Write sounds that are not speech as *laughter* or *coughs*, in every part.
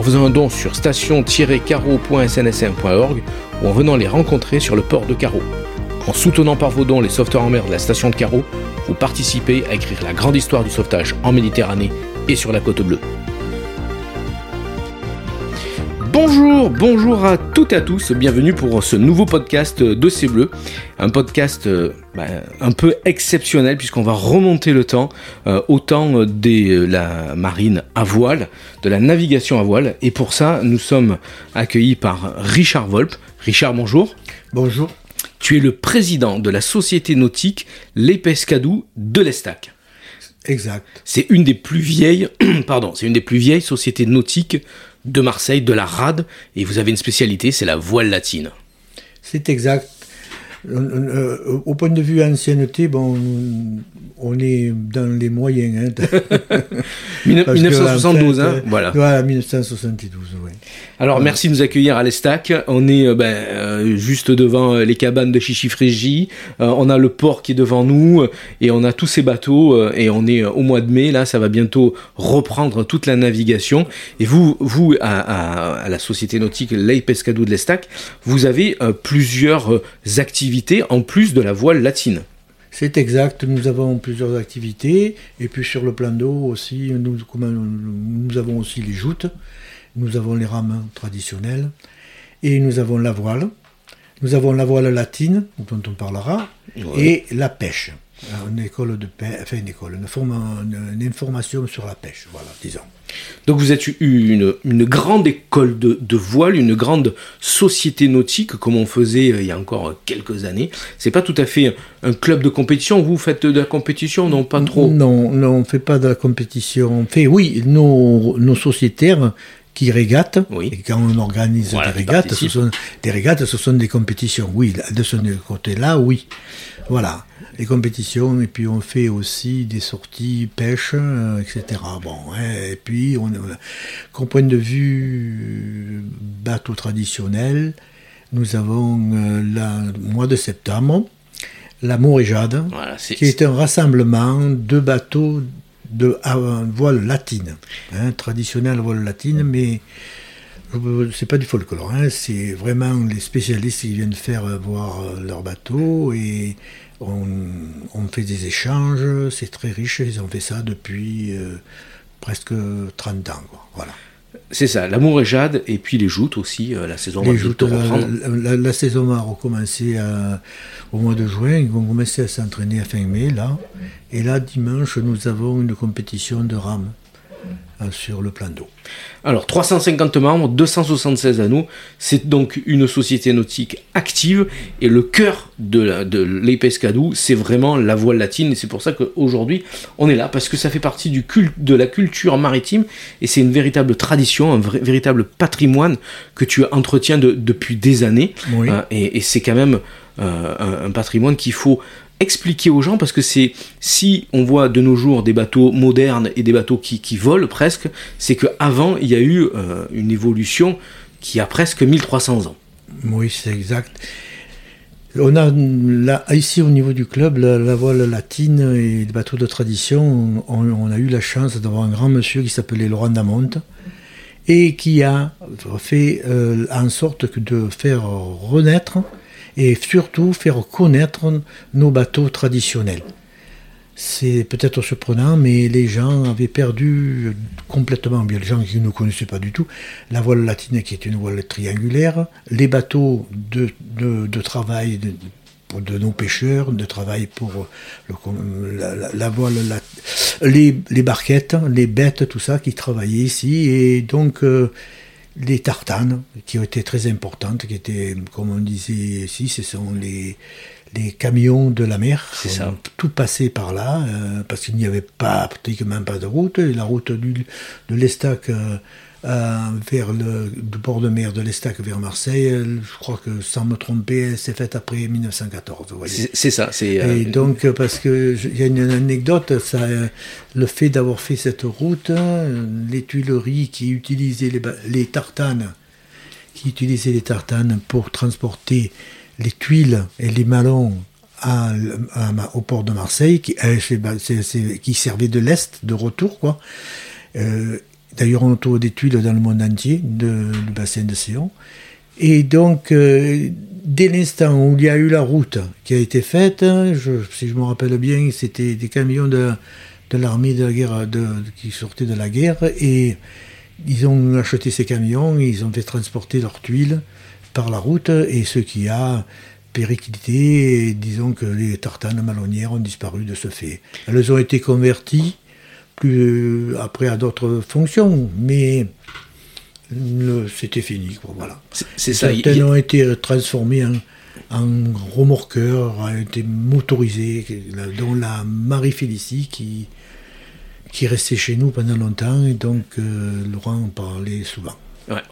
en faisant un don sur station-carreau.snsm.org ou en venant les rencontrer sur le port de Carreau. En soutenant par vos dons les sauveteurs en mer de la station de Carreau, vous participez à écrire la grande histoire du sauvetage en Méditerranée et sur la côte bleue. Bonjour, bonjour à toutes et à tous, bienvenue pour ce nouveau podcast de C'est Bleu, un podcast euh, bah, un peu exceptionnel puisqu'on va remonter le temps euh, au temps de la marine à voile, de la navigation à voile, et pour ça nous sommes accueillis par Richard Volpe. Richard, bonjour. Bonjour. Tu es le président de la société nautique Les Pescadous de l'Estac. Exact. C'est une des plus vieilles, *clears throat* pardon, c'est une des plus vieilles sociétés nautiques de Marseille, de la rade, et vous avez une spécialité, c'est la voile latine. C'est exact. Euh, au point de vue ancienneté, bon, on est dans les moyens. Hein. *laughs* 1972, hein, voilà. Voilà, 1972, oui. Alors, merci de nous accueillir à l'Estac. On est euh, ben, euh, juste devant les cabanes de Chichifrégie. on a le port qui est devant nous et on a tous ces bateaux. et on est au mois de mai, là, ça va bientôt reprendre toute la navigation. Et vous, vous à, à la Société Nautique Lei Pescado de l'Estac, vous avez plusieurs activités en plus de la voile latine. C'est exact, nous avons plusieurs activités, et puis sur le plan d'eau aussi, nous, nous, avons aussi les joutes, nous avons les rames traditionnelles, et nous avons la voile, nous avons la voile latine, dont on parlera, et la pêche. Une école de pêche, enfin une école, une, une information sur la pêche, voilà, disons. Donc vous êtes une, une grande école de, de, voile, une grande société nautique, comme on faisait euh, il y a encore quelques années. C'est pas tout à fait un club de compétition. Vous faites de la compétition, non pas trop? Non, non, on fait pas de la compétition. On fait, oui, nos, nos sociétaires qui régatent. Et quand on organise des régates, ce sont, des régates, ce sont des compétitions. Oui, de ce côté-là, oui. Voilà, les compétitions, et puis on fait aussi des sorties pêche, euh, etc. Bon, et puis, on, qu'au point de vue bateau traditionnel, nous avons euh, le mois de septembre, l'amour et Jade, qui est un rassemblement de bateaux de voile latine, hein, traditionnelle voile latine, mais c'est pas du folklore, hein, c'est vraiment les spécialistes qui viennent faire voir leur bateau et on, fait des échanges, c'est très riche, ils ont fait ça depuis euh, presque 30 ans. Voilà. C'est ça, l'amour et jade, et puis les joutes aussi, euh, la saison les joutes, la, la, saison va recommencer au mois de juin, ils vont commencer à s'entraîner à fin mai, là. Et là, dimanche, nous avons une compétition de rame. Euh, sur le plan d'eau. Alors 350 membres, 276 anneaux, c'est donc une société nautique active. Et le cœur de, de l'Epescadou, c'est vraiment la voile latine. Et c'est pour ça qu'aujourd'hui on est là. Parce que ça fait partie du culte, de la culture maritime. Et c'est une véritable tradition, un véritable patrimoine que tu entretiens depuis des années. Euh, et, c'est quand même euh, un, patrimoine qu'il faut expliquer aux gens parce que c'est si on voit de nos jours des bateaux modernes et des bateaux qui, qui volent presque, c'est qu'avant il y a eu euh, une évolution qui a presque 1300 ans. Oui, c'est exact. On a ici au niveau du club la, voile latine et les bateaux de tradition. On, a eu la chance d'avoir un grand monsieur qui s'appelait Laurent Damonte et qui a fait euh, en sorte de faire renaître et surtout faire connaître nos bateaux traditionnels. c'est peut-être surprenant, mais les gens avaient perdu complètement, bien les gens qui ne connaissaient pas du tout, la voile latine qui est une voile triangulaire, les bateaux de, de, travail de, nos pêcheurs, de travail pour la, voile, les, les, barquettes, les bêtes, tout ça qui travaillaient ici, et donc euh, les tartanes qui ont été très importantes, qui étaient, comme on disait ici, ce sont les les camions de la mer. C'est ça. Tout passé par là, euh, parce qu'il n'y avait pas, pratiquement pas de route. Et la route du, de l'Estac euh, vers le bord de mer de l'Estac vers Marseille, je crois que sans me tromper, c'est faite après 1914. C'est ça. C'est, euh, Et donc, parce qu'il y a une anecdote, ça, le fait d'avoir fait cette route, les Tuileries qui utilisaient les, les tartanes, qui utilisaient les tartanes pour transporter les tuiles et les malons au port de Marseille, qui, euh, qui servaient de l'Est, de retour. quoi. Euh, d'ailleurs, on trouve des tuiles dans le monde entier du bassin de Sion. Et donc, euh, dès l'instant où il y a eu la route qui a été faite, si je me rappelle bien, c'était des camions de, l'armée de la guerre qui sortaient de la guerre et ils ont acheté ces camions, ils ont fait transporter leurs tuiles par la route et ce qui a périclité, disons que les tartanes malonnières ont disparu de ce fait. Elles ont été converties plus après à d'autres fonctions, mais c'était fini. voilà. C'est ça. Certaines ont été transformées en, en remorqueurs, ont été motorisées, dont la Marie Félicie qui, qui restait chez nous pendant longtemps, et donc euh, Laurent en parlait souvent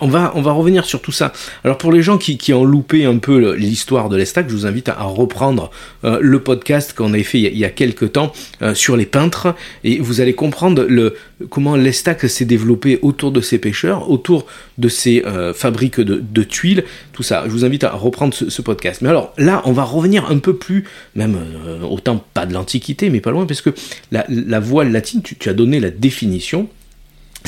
on, va, revenir sur tout ça. Alors pour les gens qui, ont loupé un peu l'histoire de l'Estac, je vous invite à, reprendre euh, le podcast qu'on avait fait il y a, quelques temps euh, sur les peintres et vous allez comprendre le, comment l'Estac s'est développé autour de ces pêcheurs, autour de ces euh, fabriques de, tuiles, tout ça. Je vous invite à reprendre ce, podcast. Mais alors là, on va revenir un peu plus, même autant pas de l'Antiquité, mais pas loin, parce que la, voile latine, tu as donné la définition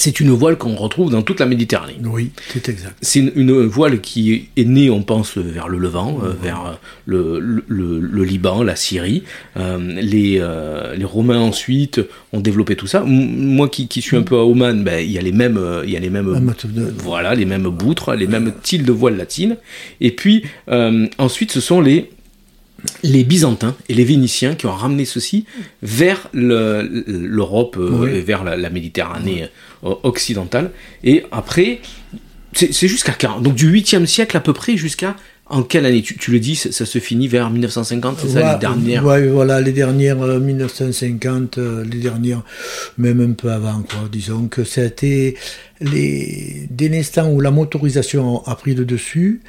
c'est une voile qu'on retrouve dans toute la Méditerranée. Oui, c'est exact. C'est une, voile qui est née, on pense, vers le Levant, euh, vers le, le, Liban, la Syrie. Euh, les, euh, les, Romains ensuite ont développé tout ça. moi qui, qui, suis un peu à Oman, ben, il y a les mêmes, il y a les mêmes, voilà, les mêmes boutres, les mêmes styles de voile latine. Et puis ensuite, ce sont les les Byzantins et les Vénitiens qui ont ramené ceci vers l'Europe euh, et vers la, Méditerranée euh, occidentale. Et après, c'est jusqu'à quand Donc du 8e siècle à peu près jusqu'à en quelle année? Tu, le dis, ça, se finit vers 1950, c'est ça, les dernières Oui, voilà, les dernières 1950, euh, les dernières, même un peu avant, quoi. Disons que c'était les, dès l'instant où la motorisation a pris le dessus,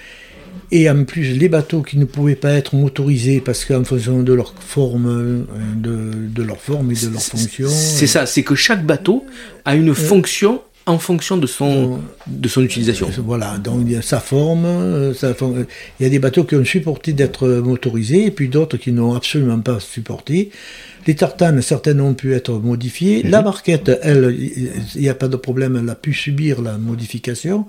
et en plus, les bateaux qui ne pouvaient pas être motorisés parce qu'en fonction de leur forme, euh, de, leur forme et de leur fonction. C'est ça, c'est que chaque bateau a une euh, fonction en fonction de son, de son utilisation. Voilà, donc il y a sa forme, euh, il y a des bateaux qui ont supporté d'être motorisés et puis d'autres qui n'ont absolument pas supporté. Les tartanes, certaines ont pu être modifiées. La mhm. barquette, elle, il n'y a pas de problème, elle a pu subir la modification.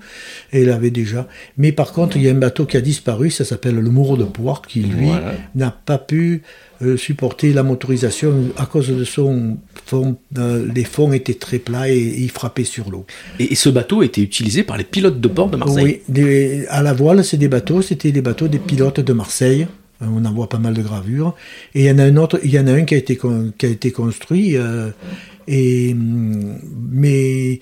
Elle avait déjà. Mais par contre, il y a un bateau qui a disparu, ça s'appelle le Mouro de Poire, qui lui n'a pas pu euh, supporter la motorisation à cause de son fond. Euh, les fonds étaient très plats et, il frappait sur l'eau. Et, ce bateau était utilisé par les pilotes de bord de Marseille Oui, à la voile, c'est des bateaux, c'était des bateaux des pilotes de Marseille. Euh, on en voit pas mal de gravures. Et il y en a un autre, il y en a un qui a été, qui a été construit, euh, et, mais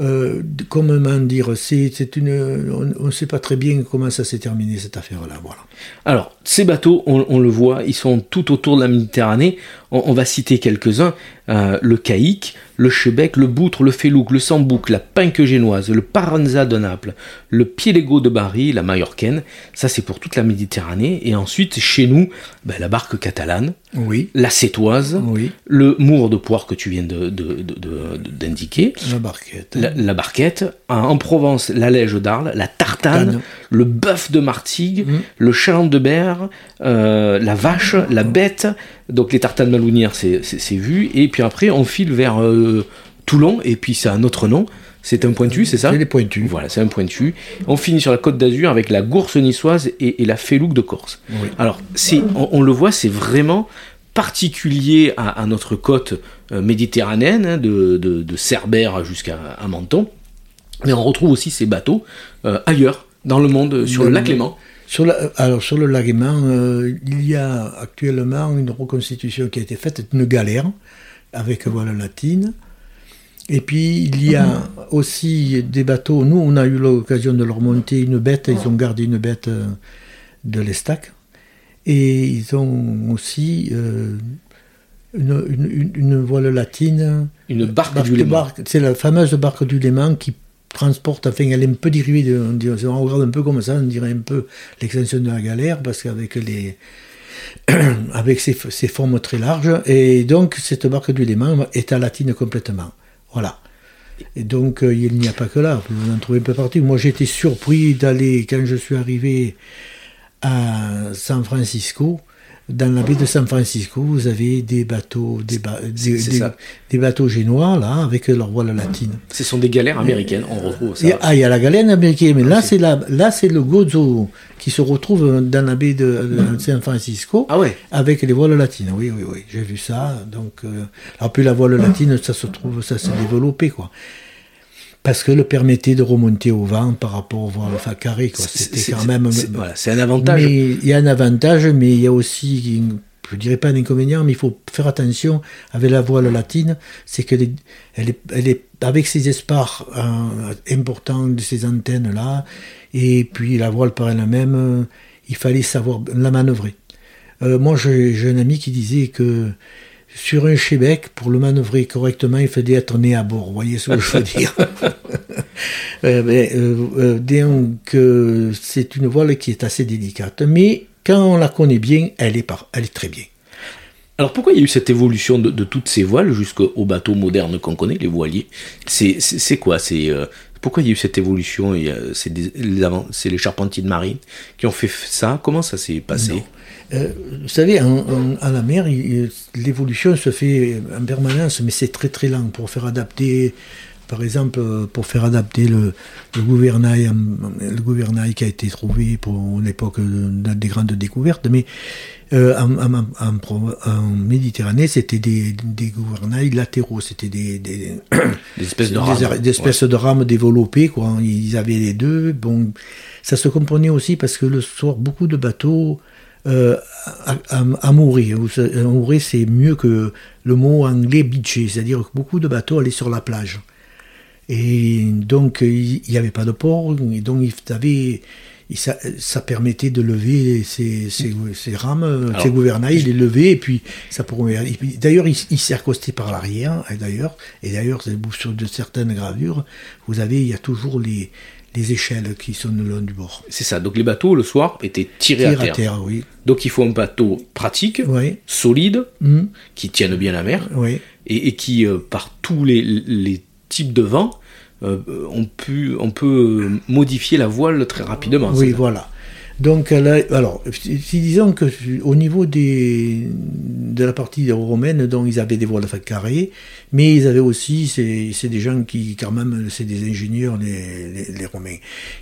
euh, comment dire, c'est une, on ne sait pas très bien comment ça s'est terminé cette affaire-là. Voilà. Alors, ces bateaux, on, le voit, ils sont tout autour de la Méditerranée. On, va citer quelques-uns le caïque, le chebec, le boutre, le félouc, le sambouc, la pinque génoise, le paranza de Naples, le pielego de Bari, la mallorcaine. Ça, c'est pour toute la Méditerranée. Et ensuite, chez nous, ben, la barque catalane, oui. la sétoise, oui. le mour de poire que tu viens d'indiquer, de, la barquette, la, barquette. En Provence, la lège d'Arles, la tartane, le bœuf de Martigues, mmh. le chaland de Berre, euh, la vache, la bête. Donc les tartanes malounières, c'est vu. Et puis après, on file vers euh, Toulon, et puis c'est un autre nom. C'est un pointu, c'est ça? C'est les pointus. Voilà, c'est un pointu. On finit sur la côte d'Azur avec la gourse niçoise et, la félouque de Corse. Alors, on, on, le voit, c'est vraiment particulier à, notre côte méditerranéenne, hein, de, Cerbère jusqu'à Menton. Mais on retrouve aussi ces bateaux ailleurs, dans le monde, sur le lac Léman. Sur alors sur le lac Léman, il y a actuellement une reconstitution qui a été faite d'une galère avec voile latine. Et puis il y a aussi des bateaux. Nous, on a eu l'occasion de leur monter une bête. Ils ont gardé une bête euh, de l'Estac. Et ils ont aussi euh, une, voile latine. Une barque, du Léman. C'est la fameuse barque du Léman qui transporte, enfin elle est un peu dérivée, de, on, regarde un peu comme ça, on dirait un peu l'extension de la galère, parce qu'avec les, *clears throat* avec ses, formes très larges, et donc cette barque du Léman est à latine complètement. Voilà. Et donc, euh, il n'y a pas que là, vous en trouvez un peu partout. Moi, j'étais surpris d'aller, quand je suis arrivé à San Francisco, dans la baie de San Francisco, vous avez des bateaux, des, des, bateaux génois là, avec leur voile latine. Ce sont des galères américaines, on retrouve ça. ah, il y a la galère américaine, mais là c'est là c'est le gozo qui se retrouve dans la baie de, San Francisco, ah ouais. avec les voiles latines. Oui, oui, oui, j'ai vu ça. Donc, euh, alors puis la voile latine, ça se trouve, ça s'est développé quoi parce que le permettait de remonter au vent par rapport au voile carré. C'était quand même. C'est un avantage. il y a un avantage, mais il y a aussi, je dirais pas un inconvénient, mais il faut faire attention avec la voile latine, c'est qu'elle est, elle est, avec ses espaces euh, importants de ces antennes-là, et puis la voile par elle-même, euh, il fallait savoir la manœuvrer. Euh, moi, j'ai un ami qui disait que sur un Chebec, pour le manœuvrer correctement, il fallait être né à bord. Vous voyez ce que je veux dire *laughs* euh, euh, euh, Donc, c'est une voile qui est assez délicate. Mais quand on la connaît bien, elle est, elle est très bien. Alors pourquoi il y a eu cette évolution de, toutes ces voiles jusqu'aux bateaux modernes qu'on connaît, les voiliers? C'est quoi? C'est pourquoi il y a eu cette évolution? C'est les charpentiers de marine qui ont fait ça? Comment ça s'est passé? Euh, vous savez, à la mer, l'évolution se fait en permanence, mais c'est très très lent pour faire adapter, par exemple, pour faire adapter le, gouvernail, le gouvernail qui a été trouvé pour l'époque des grandes découvertes, mais euh, en, Méditerranée, c'était des, gouvernails latéraux, c'était des, des, *coughs* espèces de rames, des, espèces de rames développées, quoi. Ils avaient les deux. Bon, ça se comprenait aussi parce que le soir, beaucoup de bateaux euh, à, mourir. Mourir, c'est mieux que le mot anglais beacher, c'est-à-dire que beaucoup de bateaux allaient sur la plage. Et donc, il n'y avait pas de port, et donc il avait, ça, ça, permettait de lever ces, rames, ces gouvernails, les lever, et puis ça pourrait. D'ailleurs, il, il s'est accosté par l'arrière, et d'ailleurs, et d'ailleurs, sur de certaines gravures, vous avez, il y a toujours les, les échelles qui sont le long du bord. C'est ça. Donc les bateaux le soir étaient tirés à terre. oui. Donc il faut un bateau pratique, solide, mm. qui tienne bien la mer, et, qui euh, par tous les, types de vent, euh, on, peut, on peut modifier la voile très rapidement. Oui, voilà. Donc, alors, si disons que au niveau de la partie romaine, donc ils avaient des voiles carrées, mais ils avaient aussi, c'est des gens qui, quand même, c'est des ingénieurs, les, Romains,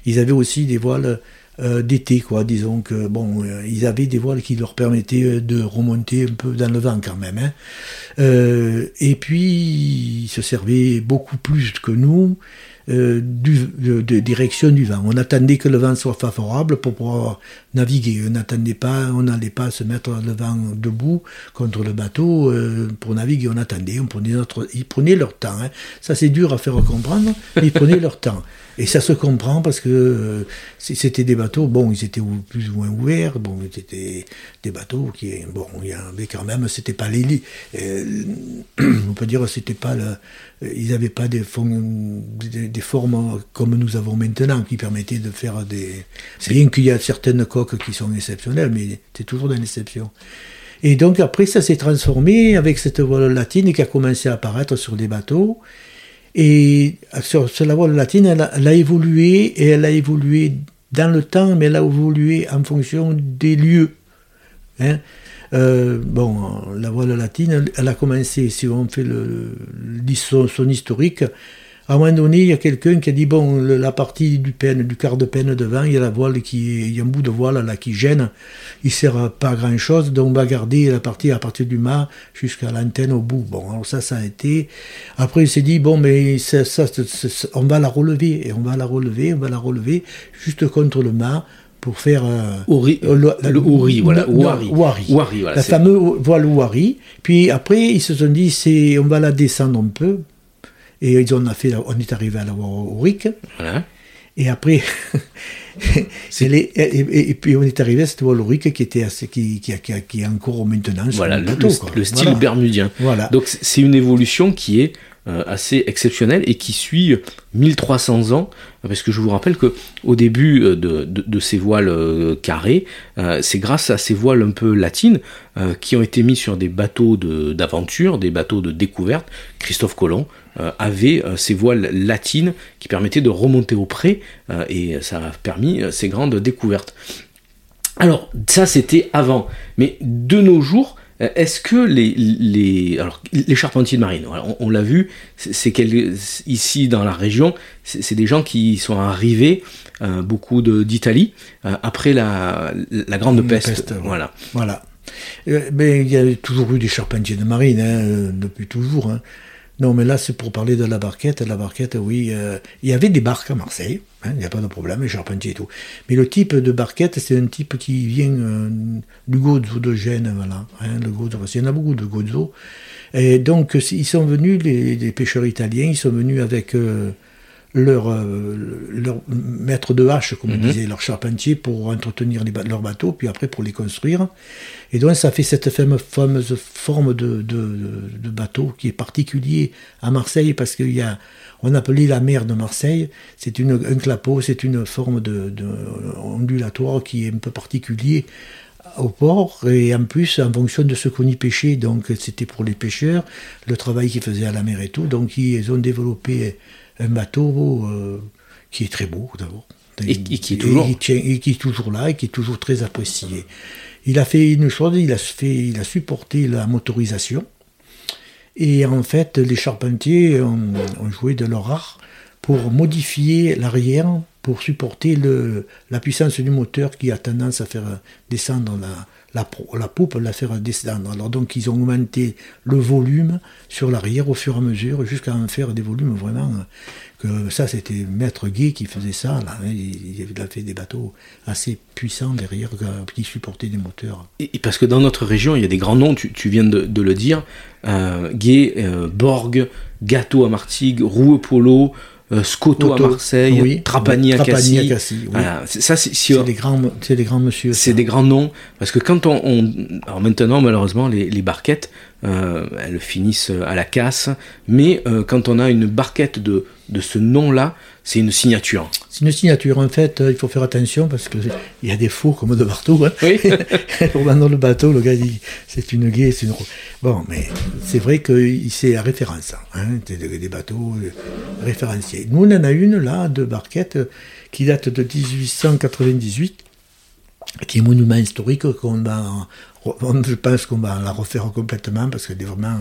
ils avaient aussi des voiles euh, d'été, quoi. Disons que, bon, euh, ils avaient des voiles qui leur permettaient de remonter un peu dans le vent, quand même. Hein. Euh, et puis, ils se servaient beaucoup plus que nous. Euh, du, de, direction du vent. On attendait que le vent soit favorable pour pouvoir naviguer. On n'attendait pas, on n'allait pas se mettre le vent debout contre le bateau euh, pour naviguer. On attendait, on prenait notre, ils prenaient leur temps. Hein. Ça c'est dur à faire comprendre, mais ils prenaient leur temps. Et ça se comprend parce que euh, c'était des bateaux, bon, ils étaient plus ou moins ouverts, bon, c'était des bateaux qui, bon, il y avait quand même, c'était pas les euh, *clears throat* on peut dire, c'était pas ils n'avaient pas des, formes comme nous avons maintenant qui permettaient de faire des. Bien qu'il y a certaines coques qui sont exceptionnelles, mais c'est toujours une exception. Et donc après, ça s'est transformé avec cette voile latine qui a commencé à apparaître sur des bateaux. Et sur, la voile latine, elle a, évolué, et elle a évolué dans le temps, mais elle a évolué en fonction des lieux. Hein. Euh, bon, la voile latine, elle a commencé, si on fait le, son historique, À un moment donné, il y a quelqu'un qui a dit bon, la partie du peine, du quart de peine devant, il y a la voile qui, il y a un bout de voile là qui gêne, il sert pas à grand chose, donc on va garder la partie à partir du mât jusqu'à l'antenne au bout. Bon, alors ça, ça a été. Après, il s'est dit bon, mais ça, on va la relever et on va la relever, on va la relever juste contre le mât pour faire euh, euh, le, le Ouri, voilà, la fameuse voile Ouari. Puis après, ils se sont dit, c'est, on va la descendre un peu. Et ils ont fait, on est arrivé à la Ouric. Voilà. Et après, *laughs* et, puis on est arrivé à cette voile qui était assez, qui, qui, qui, est encore maintenant voilà, le, le, style bermudien. Voilà. Donc c'est une évolution qui est assez exceptionnel et qui suit 1300 ans, parce que je vous rappelle que au début euh, de, ces voiles euh, carrées, c'est grâce à ces voiles un peu latines qui ont été mis sur des bateaux d'aventure, des bateaux de découverte. Christophe Colomb avait ces voiles latines qui permettaient de remonter au pré et ça a permis ces grandes découvertes. Alors ça c'était avant, mais de nos jours, euh, est-ce que les, les, alors, les charpentiers de marine, on, l'a vu, c'est ici dans la région, c'est des gens qui sont arrivés, euh, beaucoup d'Italie, euh, après la, la grande peste. voilà. voilà. mais il y a toujours eu des charpentiers de marine, hein, depuis toujours. Hein. Non, mais là, c'est pour parler de la barquette. La barquette, oui, euh, il y avait des barques à Marseille, hein, il n'y a pas de problème, les charpentiers et tout. Mais le type de barquette, c'est un type qui vient euh, du Gozo de Gênes, voilà. Hein, le y en a beaucoup de Gozo. Et donc, ils sont venus, les, pêcheurs italiens, ils sont venus avec euh, leur, leur maître de hache, comme on mhm. disait, leur charpentier, pour entretenir les, leurs bateaux, puis après pour les construire. Et donc ça fait cette fameuse forme de, bateau qui est particulier à Marseille parce qu'il y a, on appelait la mer de Marseille, c'est un clapot, c'est une forme de, ondulatoire qui est un peu particulier au port et en plus en fonction de ce qu'on y pêchait, donc c'était pour les pêcheurs, le travail qu'ils faisaient à la mer et tout, donc ils ont développé un bateau euh, qui est très beau d'abord. Et, qui est toujours... et qui est toujours là et qui est toujours très apprécié. Il a fait une chose, il a, fait, il a supporté la motorisation. Et en fait, les charpentiers ont, joué de leur art pour modifier l'arrière, pour supporter le, la puissance du moteur qui a tendance à faire descendre la, la, la poupe, la faire descendre. Alors donc ils ont augmenté le volume sur l'arrière au fur et à mesure jusqu'à en faire des volumes vraiment ça, c'était Maître Guy qui faisait ça. Là. Il, a fait des bateaux assez puissants derrière qui supportaient des moteurs. Et, parce que dans notre région, il y a des grands noms, tu, viens de, le dire euh, Guy, euh, Borg, Gâteau à Martigues, Roueux Polo. Euh, Scotto à Marseille, Trapani à Cassis. ça, c'est des grands, c'est des grands monsieur. C'est des grands noms parce que quand on, alors maintenant malheureusement les, les barquettes, elles finissent à la casse, mais quand on a une barquette de de ce nom-là, c'est une signature. C'est une signature. En fait, euh, il faut faire attention parce qu'il y a des faux comme de partout. Hein. Oui. *laughs* Pour dans le bateau, le gars dit c'est une guée, c'est une. Bon, mais c'est vrai que c'est la référence. Hein. C'est des, bateaux euh, référenciés. Nous, on en a une là, de barquette, qui date de 1898, qui est un monument historique qu'on va je pense qu'on va la refaire complètement parce qu'elle est vraiment.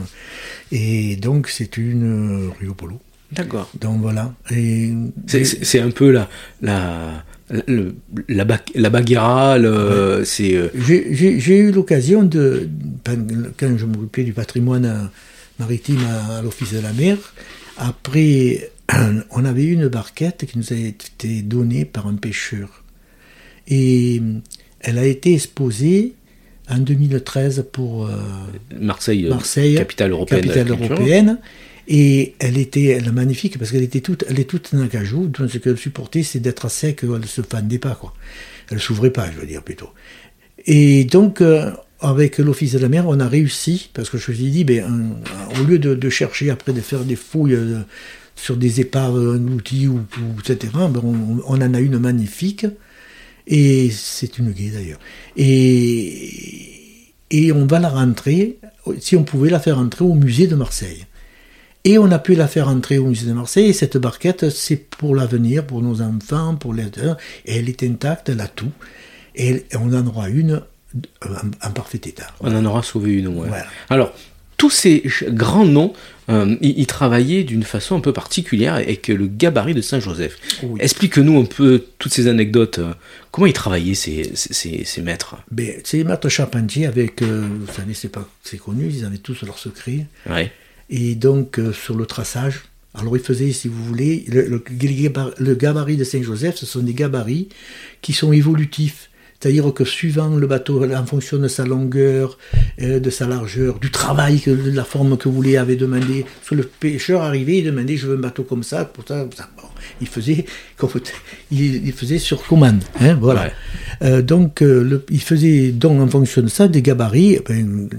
Et donc, c'est une euh, Rio Polo. D'accord. Donc voilà. C'est un peu la, la, la, la baguera, c'est... Euh, j'ai eu l'occasion de, quand je m'occupais du patrimoine maritime à, l'Office de la mer, après, *clears throat* on avait une barquette qui nous a été donnée par un pêcheur. Et elle a été exposée en 2013 pour euh, Marseille, Marseille, capitale européenne. Capitale européenne. Et elle était magnifique parce qu'elle était toute, elle est toute en acajou. Donc ce qu'elle supportait, c'est d'être à sec, elle se fendait pas, quoi. Elle s'ouvrait pas, je veux dire plutôt. Et donc, euh, avec l'Office de la mer, on a réussi, parce que je me suis dit, ben, au lieu de, chercher après de faire des fouilles euh, sur des épaves englouties ou, ou etc., ben, on, on, en a une magnifique. Et c'est une guée d'ailleurs. Et, et on va la rentrer, si on pouvait la faire rentrer au musée de Marseille. Et on a pu la faire entrer au musée de Marseille. Et cette barquette, c'est pour l'avenir, pour nos enfants, pour les. Et elle est intacte, elle a tout. Et on en aura une en, parfait état. On en aura sauvé une, ouais. Alors, tous ces grands noms, euh, ils, travaillaient d'une façon un peu particulière avec le gabarit de Saint-Joseph. Explique-nous un peu toutes ces anecdotes. Comment ils travaillaient, ces, ces, maîtres? Ben, Ces maîtres charpentiers, avec, vous savez, c'est, pas, c'est connu, ils avaient tous leurs secrets. Et donc, sur le traçage, alors il faisait, si vous voulez, le, gabarit de Saint-Joseph, ce sont des gabarits qui sont évolutifs. C'est-à-dire que suivant le bateau, en fonction de sa longueur, euh, de sa largeur, du travail, de la forme que vous voulez avait demandé, soit le pêcheur arrivait, il demandait je veux un bateau comme ça, pour ça, il faisait *laughs* il, faisait sur commande, hein, voilà. Euh, donc euh, il faisait donc en fonction de ça des gabarits, eh ben,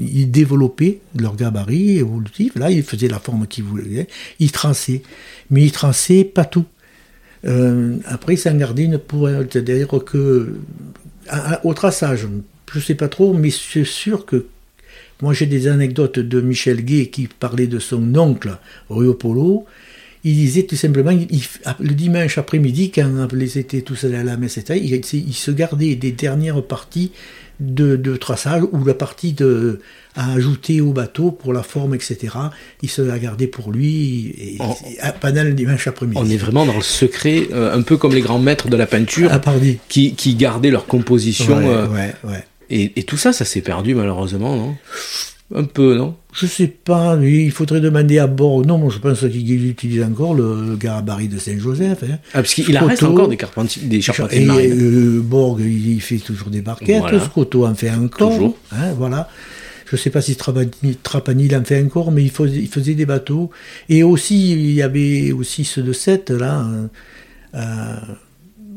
il développait leurs gabarits évolutifs. Là, il faisait la forme qu'il voulait, il traçait, mais il traçait pas tout. Euh, après, Saint-Gardine pourrait dire que au traçage, je ne sais pas trop, mais c'est sûr que moi j'ai des anecdotes de Michel Gay qui parlait de son oncle Rio Polo. Il disait tout simplement, le dimanche après-midi, quand ils étaient tous allés à la messe, il, il se gardait des dernières parties de, traçage ou la partie de, à ajouter au bateau pour la forme, etc. Il se l'a gardé pour lui et, le dimanche après-midi. On est vraiment dans le secret, euh, un peu comme les grands maîtres de la peinture ah, qui, qui, gardaient leur composition. Ouais, euh, et, et, tout ça, ça s'est perdu malheureusement, non? Un peu, non? Je sais pas, il faudrait demander à Borg. Non, je pense qu'il utilise encore le, gabarit de Saint-Joseph. Hein. Ah, parce qu'il reste encore des, carpentiers, des charpentiers et, euh, Borg, il fait toujours des barquettes. Voilà. Scotto en fait encore. Toujours. Hein, voilà. Je ne sais pas si Trapani, en fait encore, mais il faisait, il faisait, des bateaux. Et aussi, il y avait aussi ceux de 7, là. Euh,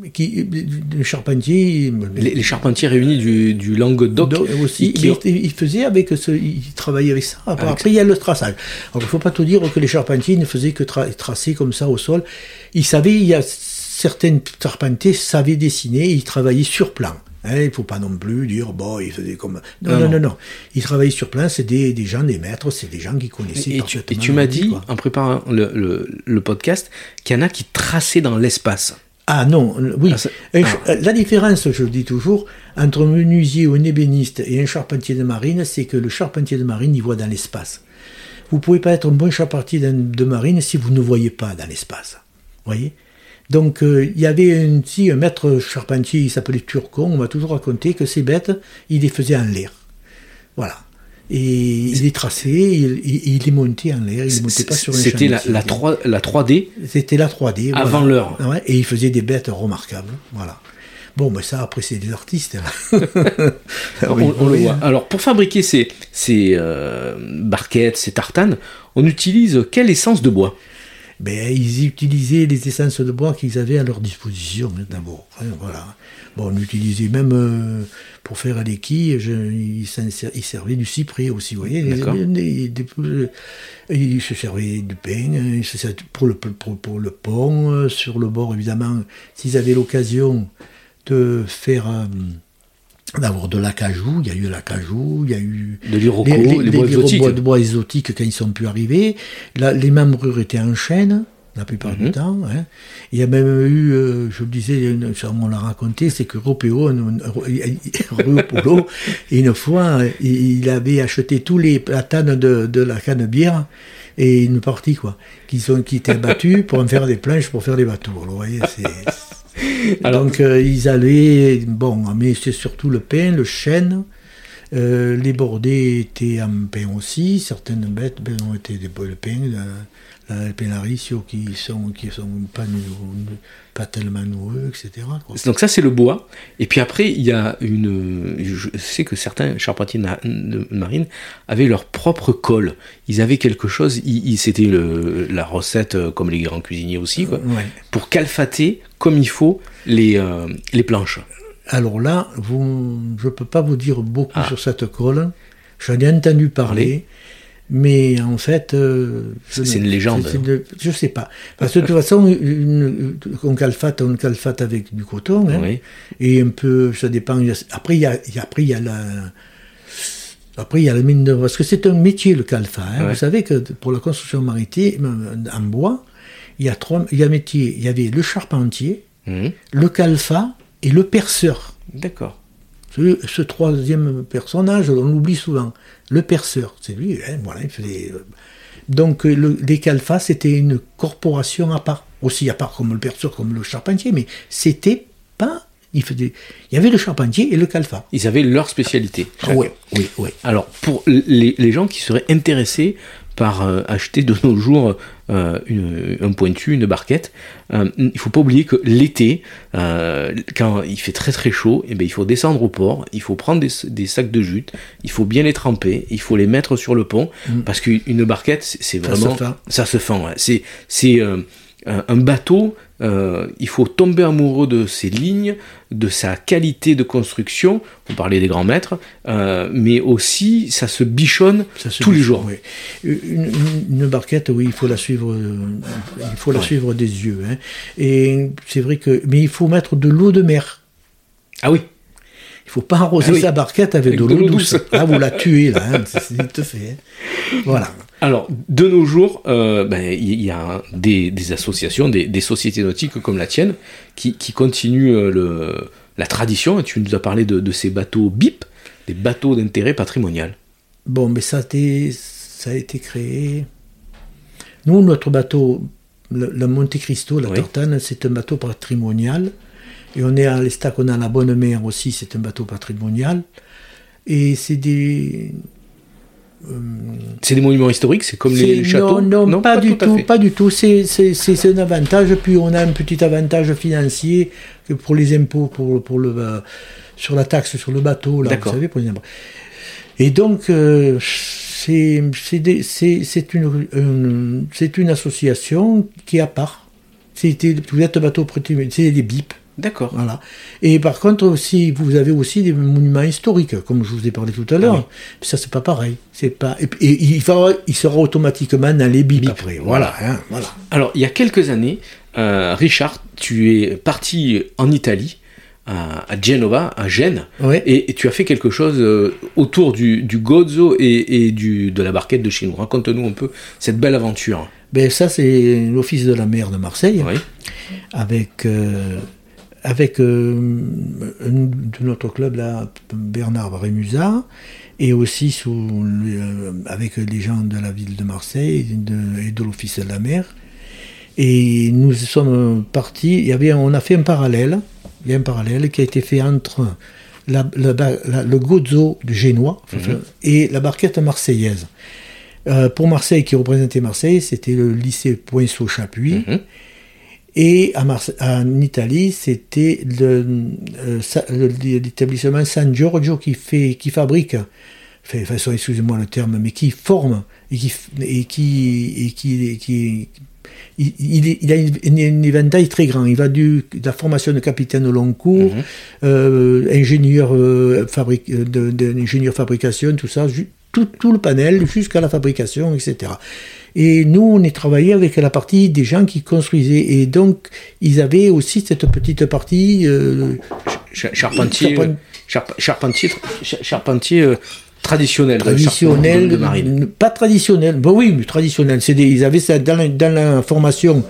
qui, les charpentiers. Les, charpentiers réunis du, du Languedoc aussi. il, faisait avec ce, il travaillait avec ça. Après, il y a le traçage. Alors, il ne faut pas tout dire que les charpentiers ne faisaient que tracer comme ça au sol. Ils savaient, il y a certains charpentiers savaient dessiner, ils travaillaient sur plan. Hein, il ne faut pas non plus dire, bon, ils faisaient comme. Non, non, non, non. Ils travaillaient sur plan, c'est des, des, gens, des maîtres, c'est des gens qui connaissaient et Tu, et tu m'as dit, en préparant le, le, le podcast, qu'il y en a qui traçaient dans l'espace. Ah non, oui. Ah, ah. La différence, je le dis toujours, entre un menuisier ou un ébéniste et un charpentier de marine, c'est que le charpentier de marine, il voit dans l'espace. Vous ne pouvez pas être un bon charpentier de marine si vous ne voyez pas dans l'espace. voyez? Donc, euh, il y avait un, un maître charpentier, il s'appelait Turcon, on m'a toujours raconté que ces bêtes, il les faisait en l'air. Voilà. Et il est tracé, il, est monté en l'air, il ne montait pas sur un C'était la, la, 3, la 3D C'était la 3D. Avant l'heure. et il faisait des bêtes remarquables. Voilà. Bon, mais ça, après, c'est des artistes. *laughs* on, le voit. Alors, pour fabriquer ces, ces euh, barquettes, ces tartanes, on utilise quelle essence de bois? Ben, ils utilisaient les essences de bois qu'ils avaient à leur disposition, hein, d'abord. Hein, voilà. Bon, on utilisait même euh, pour faire les quilles, ils, servaient du cyprès aussi, vous voyez. ils se servaient du pain, pour le, pour, le pont, euh, sur le bord, évidemment, s'ils avaient l'occasion de faire. Euh, d'avoir de l'acajou, il y a eu l'acajou, il y a eu de l'iroko, les, bois exotiques. de bois exotiques quand ils sont pu arriver. les membrures étaient en chêne, la plupart du mhm. temps. Hein. Il y a même eu, euh, je le disais, on l'a raconté, c'est que Ropéo, une fois, il avait acheté tous les platanes de, de la canne bière et une partie, quoi, qui, sont, qui étaient battus pour en faire des planches pour faire des bateaux. Alors, vous voyez, c'est. *laughs* Donc, euh, ils allaient, bon, mais c'est surtout le pain, le chêne. Euh, les bordés étaient en pain aussi, certaines bêtes ben, ont été des de pain, les Pénaricio qui sont, qui sont pas, pas tellement noueux, etc. Donc ça c'est le bois. Et puis après il y a une... Je sais que certains charpentiers de marine avaient leur propre colle. Ils avaient quelque chose, c'était la recette euh, comme les grands cuisiniers aussi, quoi, pour calfater comme il faut les, euh, les planches. Alors là, vous, je ne peux pas vous dire beaucoup ah. sur cette colle. J'en ai entendu parler. Mais en fait. Euh, c'est une légende. je ne sais pas. Parce que de toute façon, une, on calfate, on calfate avec du coton. Hein, Et un peu, ça dépend. Après, il y a, après, il y a la. Après, il y a la mine de. Parce que c'est un métier, le calfa. Hein. Vous savez que pour la construction maritime, en bois, il y a trois il y a Il y avait le charpentier, mmh. le calfa et le perceur. D'accord. Ce, troisième personnage, on l'oublie souvent. Le perceur, c'est lui, hein, voilà, il faisait... Euh, donc les Calfas, c'était une corporation à part, aussi à part comme le perceur, comme le charpentier, mais c'était pas il, il, y avait le charpentier et le calfa. Ils avaient leur spécialité. oui, oui, oui. Alors, pour les, les, gens qui seraient intéressés par euh, acheter de nos jours euh, une, un pointu, une barquette. Euh, il ne faut pas oublier que l'été, quand il fait très très chaud, et eh bien, il faut descendre au port, il faut prendre des, sacs de jute, il faut bien les tremper, il faut les mettre sur le pont, mm. parce qu'une barquette, c'est vraiment... Ça se fend. C'est un bateau, euh, il faut tomber amoureux de ses lignes, de sa qualité de construction, on parlait des grands maîtres, euh, mais aussi ça se bichonne tous les jours. Une, barquette, oui, il faut la suivre, euh, il faut la suivre des yeux. Hein. Et c'est vrai que, mais il faut mettre de l'eau de mer. Ah oui. Il faut pas arroser ah sa barquette avec, de l'eau douce. Ah, vous la tuez là, hein, c'est fait. Hein. *laughs* Voilà. Alors, de nos jours, euh, ben, il y a des, associations, des, sociétés nautiques comme la tienne, qui, continuent euh, le, la tradition. Tu nous as parlé de, ces bateaux BIP, des bateaux d'intérêt patrimonial. Bon, mais ça a été, ça a été créé. Nous, notre bateau, le, Monte Cristo, la Tortane, c'est un bateau patrimonial. Et on est à l'Estac, on a la Bonne Mer aussi, c'est un bateau patrimonial. Et c'est des, c'est des monuments historiques, c'est comme les, châteaux Non, non, pas, du tout, pas du tout. C'est un avantage. Puis on a un petit avantage financier pour les impôts, pour, pour le, euh, sur la taxe sur le bateau, là, vous savez, pour les impôts. Et donc, euh, c'est une, c'est une association qui est à part. C'était, vous êtes bateau, c'est des BIP. D'accord. Voilà. Et par contre, aussi, vous avez aussi des monuments historiques, comme je vous ai parlé tout à l'heure. Ah ça, c'est pas pareil. C'est pas. Et, il, il sera automatiquement dans les BIP, après. Voilà, hein, voilà. Alors, il y a quelques années, euh, Richard, tu es parti en Italie. À, Genova, à Gênes, et, tu as fait quelque chose euh, autour du, du Gozo et, du, de la barquette de Chine. Raconte-nous un peu cette belle aventure. Ben ça, c'est l'Office de la mer de Marseille, avec euh, avec euh, de notre club là, Bernard Rémusat, et aussi sous, euh, avec les gens de la ville de Marseille et de, l'Office de la mer. Et nous sommes partis, il y avait, on a fait un parallèle, il y a un parallèle qui a été fait entre le Gozo du Génois mhm. et la barquette marseillaise. Euh, pour Marseille, qui représentait Marseille, c'était le lycée Poinceau-Chapuis. Mhm. Et en Italie, c'était euh, l'établissement San Giorgio qui, fait, qui fabrique, enfin, excusez-moi le terme, mais qui forme et qui, et qui, et qui, qui il, il, a une, éventail très grand. Il va du, de la formation de capitaine au long cours, euh, ingénieur, euh, fabrique, de, de, fabrication, tout ça, tout, tout le panel jusqu'à la fabrication, etc. Et nous, on est travaillé avec la partie des gens qui construisaient. Et donc, ils avaient aussi cette petite partie. Euh, charpentier, charpentier, charpentier, euh, traditionnel. Traditionnel, de marine. pas traditionnel. Bon, oui, mais traditionnel. Des, ils avaient ça dans la, dans la formation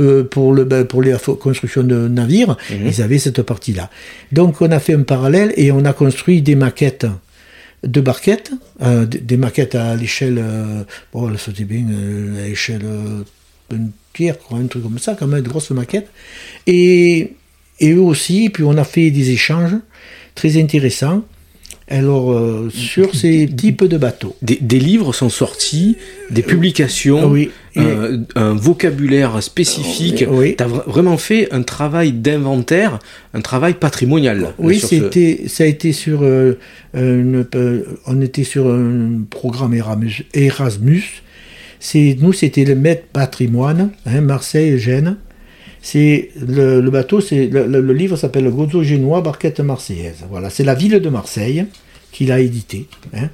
euh, pour, le, ben, pour les constructions de navires. Mhm. Ils avaient cette partie-là. Donc, on a fait un parallèle et on a construit des maquettes de barquettes, euh, des maquettes à l'échelle, euh, bon, c'était bien euh, à l'échelle d'une pierre, un truc comme ça, quand même, de grosses maquettes. Et, et eux aussi, puis on a fait des échanges très intéressants. Alors, euh, sur ces types de bateaux. Des, livres sont sortis, des publications, oui, euh, un vocabulaire spécifique. Oui. Tu as vraiment fait un travail d'inventaire, un travail patrimonial. Oui, c'était, ça a été sur. Euh, on était sur un programme Erasmus. C'est, nous, c'était le maître patrimoine, hein, Marseille-Gênes. C'est le, bateau, c'est le, livre s'appelle le Gozo génois barquette marseillaise. Voilà, c'est la ville de Marseille qui l'a édité. Hein.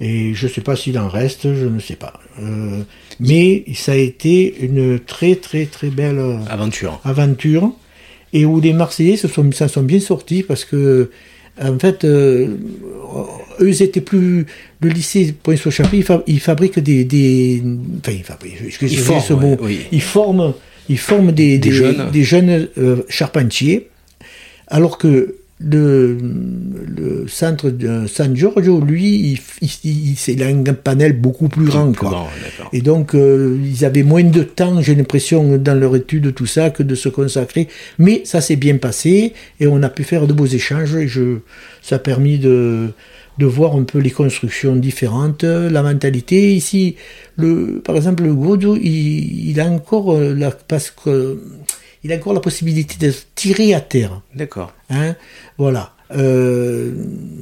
Et je ne sais pas s'il en reste, je ne sais pas. Euh, mais ça a été une très très très belle aventure. aventure et où les Marseillais se sont, sont bien sortis parce que en fait, euh, eux étaient plus. Le lycée Poinçon Chapuis, ils, fabriquent des, des. Enfin, ils fabriquent. Excusez-moi ce mot. Ils forment ils forment des, des, jeunes, des jeunes euh, charpentiers, alors que le, le centre de San Giorgio, lui, il, a un panel beaucoup plus grand. Quoi. et donc, euh, ils avaient moins de temps, j'ai l'impression, dans leur étude, tout ça, que de se consacrer. Mais ça s'est bien passé et on a pu faire de beaux échanges. Et je, ça a permis de, de voir un peu les constructions différentes, la mentalité. Ici, le, par exemple, le Gozo, il, il a encore euh, la, parce que, il a encore la possibilité de tirer à terre. D'accord. Hein voilà. Euh,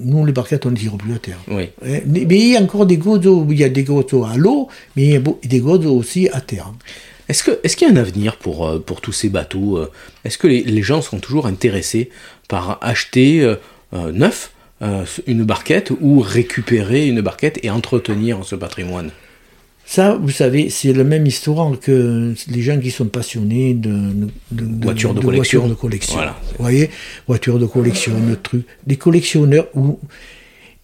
nous, les barquettes, on ne tire plus à terre. Oui. Hein, mais il y a encore des gozos, il y a des gozos à l'eau, mais il y a des gozos aussi à terre. Est-ce qu'il est y a un avenir pour, euh, pour tous ces bateaux Est-ce que les, les, gens sont toujours intéressés par acheter neuf? Une barquette ou récupérer une barquette et entretenir ce patrimoine ça, vous savez, c'est la même histoire que les gens qui sont passionnés de, voitures de, collection. de collection. Vous voyez, voitures de collection, de trucs, des collectionneurs. Où,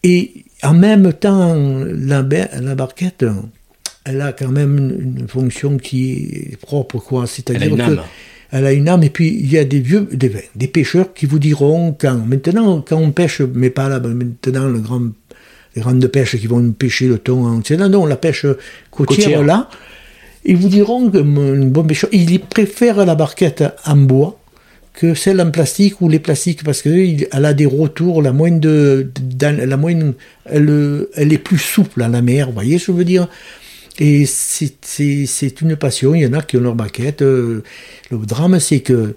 et en même temps, la, la barquette, elle a quand même une, fonction qui est propre, quoi. C'est-à-dire que elle a une âme. Et puis il y a des vieux, des, des pêcheurs qui vous diront quand maintenant, quand on pêche, mais pas là, maintenant le grand les grandes de pêche qui vont pêcher le thon en non, non, la pêche côtière, là, ils vous diront que bon pêcheur, il préfère la barquette en bois que celle en plastique ou les plastiques parce qu'elle a des retours, la moindre de, la moindre, elle, elle est plus souple à la mer, vous voyez ce que je veux dire? Et c'est une passion, il y en a qui ont leur barquette. Le drame, c'est que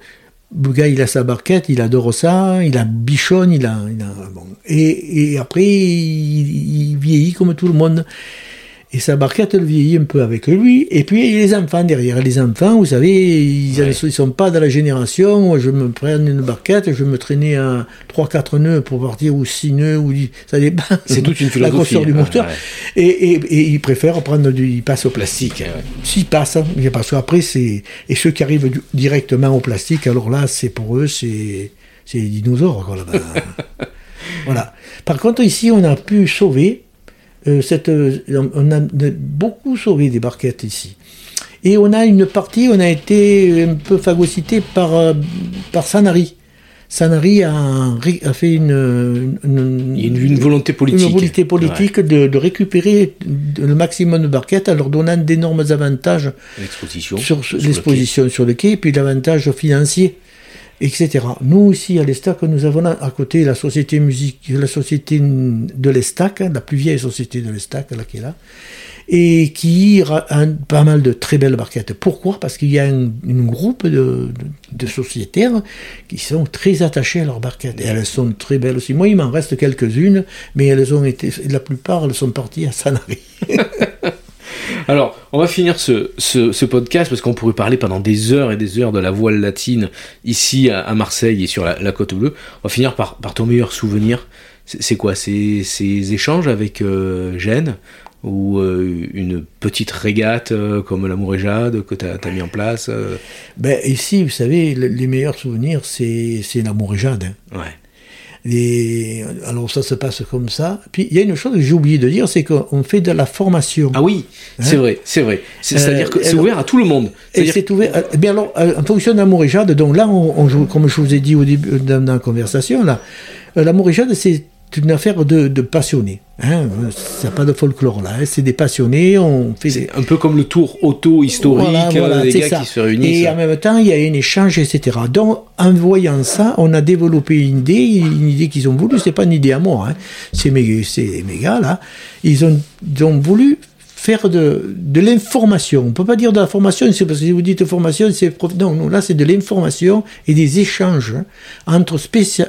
gars, il a sa barquette, il adore ça, il a bichonne, il a, bon. et, et, après, il, vieillit comme tout le monde. Et sa barquette, elle vieillit un peu avec lui. Et puis, il y a les enfants derrière. Les enfants, vous savez, ils ne sont pas de la génération où je me prenne une barquette, je me traîner à 3-4 nœuds pour partir, ou 6 nœuds, ou ça dépend. C'est toute une *laughs* philosophie. La grosseur du moteur. Et, et, et, ils préfèrent prendre du, ils passent au plastique. S'ils passent, hein, parce qu'après, c'est, et ceux qui arrivent directement au plastique, alors là, c'est pour eux, c'est, c'est les dinosaures, quoi, là-bas. *laughs* voilà. Par contre, ici, on a pu sauver, euh, cette, euh, on a beaucoup sauvé des barquettes ici. Et on a une partie, on a été un peu phagocyté par, euh, par Sanari. Sanari a, a fait une, une, une, volonté politique, une volonté politique de, de, récupérer le maximum de barquettes en leur donnant d'énormes avantages sur, sur l'exposition sur le quai, et puis l'avantage financier etc. Nous, ici, à l'Estac, nous avons à côté la société musique, la société de l'Estac, hein, la plus vieille société de l'Estac, là, qui est là, et qui a pas mal de très belles barquettes. Pourquoi? Parce qu'il y a un, groupe de, de, sociétaires qui sont très attachés à leurs barquettes. Et elles sont très belles aussi. Moi, il m'en reste quelques-unes, mais elles ont été, la plupart, elles sont parties à Sanary. *laughs* Alors, on va finir ce, podcast parce qu'on pourrait parler pendant des heures et des heures de la voile latine ici à, Marseille et sur la, côte bleue. On va finir par, ton meilleur souvenir. C'est quoi? Ces échanges avec euh, Gênes ou euh, une petite régate euh, comme l'amour et Jade que tu as, mis en place ben, Ici, vous savez, les meilleurs souvenirs, c'est l'amour et Jade. Hein. Ouais. Et alors ça se passe comme ça. Puis il y a une chose que j'ai oublié de dire, c'est qu'on fait de la formation. Ah oui, c'est hein vrai, c'est vrai. C'est-à-dire que c'est ouvert à tout le monde. c'est ouvert. Eh bien alors, en fonction d'Amour et Jade, donc là, on, joue, comme je vous ai dit au début dans, dans la conversation, là, euh, l'amour et Jade, c'est c'est une affaire de, passionnés. Hein. C'est pas de folklore là, hein. c'est des passionnés. On fait c'est un peu comme le tour auto-historique voilà, des gars qui se réunissent. Et en même temps, il y a un échange, etc. Donc, en voyant ça, on a développé une idée, une idée qu'ils ont voulu. C'est pas une idée à moi, hein. c'est mes, mes gars là. Ils ont, ils ont voulu faire de, de l'information. On ne peut pas dire de la formation, c'est parce que si vous dites formation, c'est... Non, non, là c'est de l'information et des échanges entre,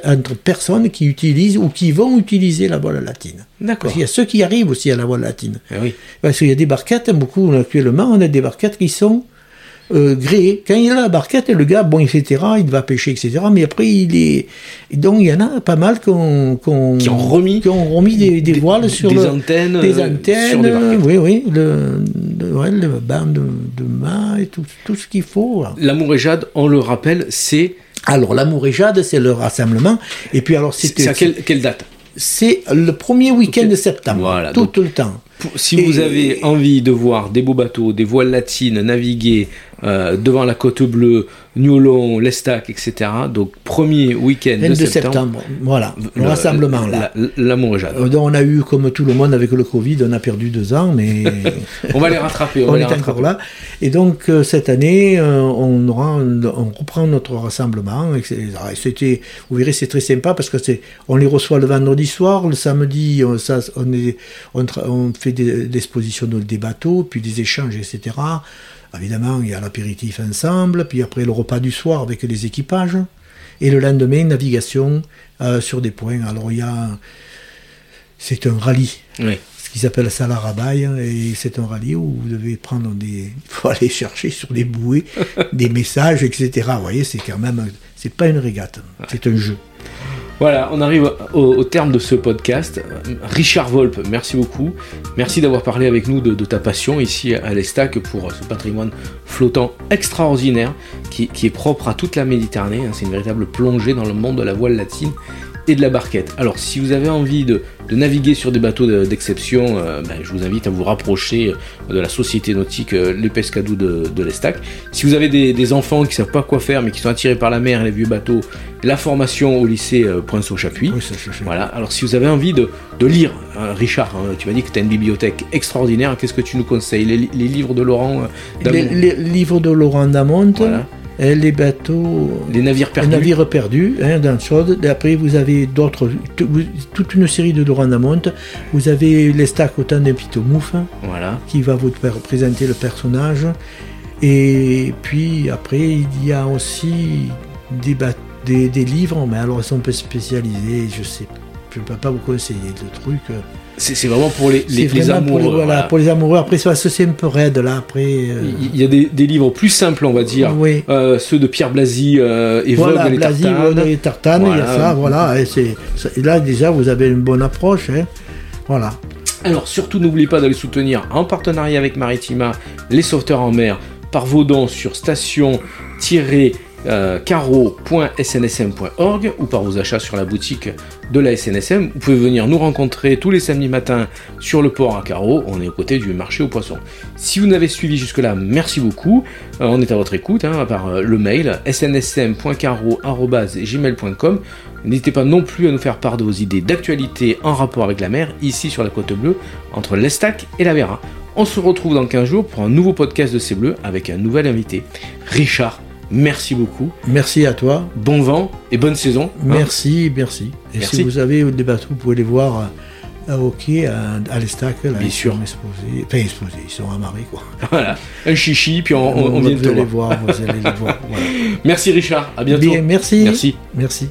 entre personnes qui utilisent ou qui vont utiliser la voile latine. D'accord. Il y a ceux qui arrivent aussi à la voile latine. Eh oui. Parce qu'il y a des barquettes, beaucoup actuellement, on a des barquettes qui sont euh, gréé. Quand il a la barquette, le gars, bon, etc., il va pêcher, etc., mais après, il est. Donc, il y en a pas mal qui ont, qui ont, remis, qui ont remis des, des, voiles sur des le, antennes, des antennes, sur des barquettes. oui, oui, le, le, ouais, le banc de, de main et tout, tout ce qu'il faut. L'amour et Jade, on le rappelle, c'est. Alors, l'amour et Jade, c'est le rassemblement. Et puis, alors, c'est. à quelle, quelle date? C'est le premier week-end de septembre. Voilà, tout le temps. si vous avez envie de voir des beaux bateaux, des voiles latines naviguer euh, devant la côte bleue, Niolon, Lestac, etc. Donc premier week-end de, septembre. Voilà, le, rassemblement là. L'amour Jade. Euh, on a eu, comme tout le monde avec le Covid, on a perdu deux ans, mais... *laughs* on va les rattraper. On, est encore là. Et donc euh, cette année, on, aura, on reprend notre rassemblement. C'était, vous verrez, c'est très sympa parce que c'est, on les reçoit le vendredi soir, le samedi, on, ça, on, est, on, fait des, des expositions des bateaux, puis des échanges, etc. Évidemment, il y a l'apéritif ensemble, puis après le repas du soir avec les équipages, et le lendemain, navigation euh, sur des points. Alors il y a. C'est un rallye. Ce qu'ils appellent ça la rabaille, et c'est un rallye où vous devez prendre des. Il *laughs* faut aller chercher sur des bouées *laughs* des messages, etc. Vous voyez, c'est quand même. C'est pas une régate, c'est un jeu. Voilà, on arrive au, terme de ce podcast. Richard Volpe, merci beaucoup. Merci d'avoir parlé avec nous de, ta passion ici à l'Estac pour ce patrimoine flottant extraordinaire qui, est propre à toute la Méditerranée. Hein. C'est une véritable plongée dans le monde de la voile latine et de la barquette. Alors, si vous avez envie de, naviguer sur des bateaux d'exception, euh, ben, je vous invite à vous rapprocher euh, de la société nautique euh, Les Pescadous de, de l'Estac. Si vous avez des, enfants qui ne savent pas quoi faire, mais qui sont attirés par la mer et les vieux bateaux, la formation au lycée Prince au Chapuis. voilà. Alors, si vous avez envie de, lire, hein, Richard, hein, tu m'as dit que tu as une bibliothèque extraordinaire. Qu'est-ce que tu nous conseilles? Les, livres de Laurent les, les, livres de Laurent Damont. Voilà les bateaux, les navires perdus, les navires perdus hein, dans le Et après, vous avez d'autres, toute une série de Laurent Vous avez l'Estac au temps d'un Pitomouf, voilà. qui va vous présenter le personnage. Et puis après, il y a aussi des, des, des livres, mais alors ils sont un peu spécialisés, je sais je ne peux pas vous conseiller de trucs. C'est vraiment pour les, les, amoureux. Pour les, voilà, pour les amoureux. Après, c'est un peu raide là. Après, euh. il y a des, livres plus simples, on va dire. Oui. Euh, ceux de Pierre Blasi euh, et voilà, Vogue, Blasi, et Tartane. il y a ça, voilà. Et, là, déjà, vous avez une bonne approche. Hein. Voilà. Alors, surtout, n'oubliez pas d'aller soutenir en partenariat avec Maritima les sauveteurs en mer par vos dons sur station euh, caro.snsm.org ou par vos achats sur la boutique de la SNSM. Vous pouvez venir nous rencontrer tous les samedis matins sur le port à Caro. On est aux côtés du marché aux poissons. Si vous n'avez suivi jusque-là, merci beaucoup. Euh, on est à votre écoute hein, par euh, le mail snsm.caro.gmail.com. N'hésitez pas non plus à nous faire part de vos idées d'actualité en rapport avec la mer, ici sur la côte bleue, entre l'Estac et la Vera. On se retrouve dans 15 jours pour un nouveau podcast de C'est Bleu avec un nouvel invité, Richard Merci beaucoup. Merci à toi. Bon vent et bonne saison. Hein. Merci, merci. Et si vous avez des bateaux, vous pouvez les voir à hockey, à, à l'Estac. Bien sûr. Exposés. Enfin, exposés, ils sont amarrés, quoi. *laughs* Voilà. Un chichi, puis on, vient de les voir. Vous allez les voir. *laughs* Merci Richard, à bientôt. Bien, merci. Merci. Merci.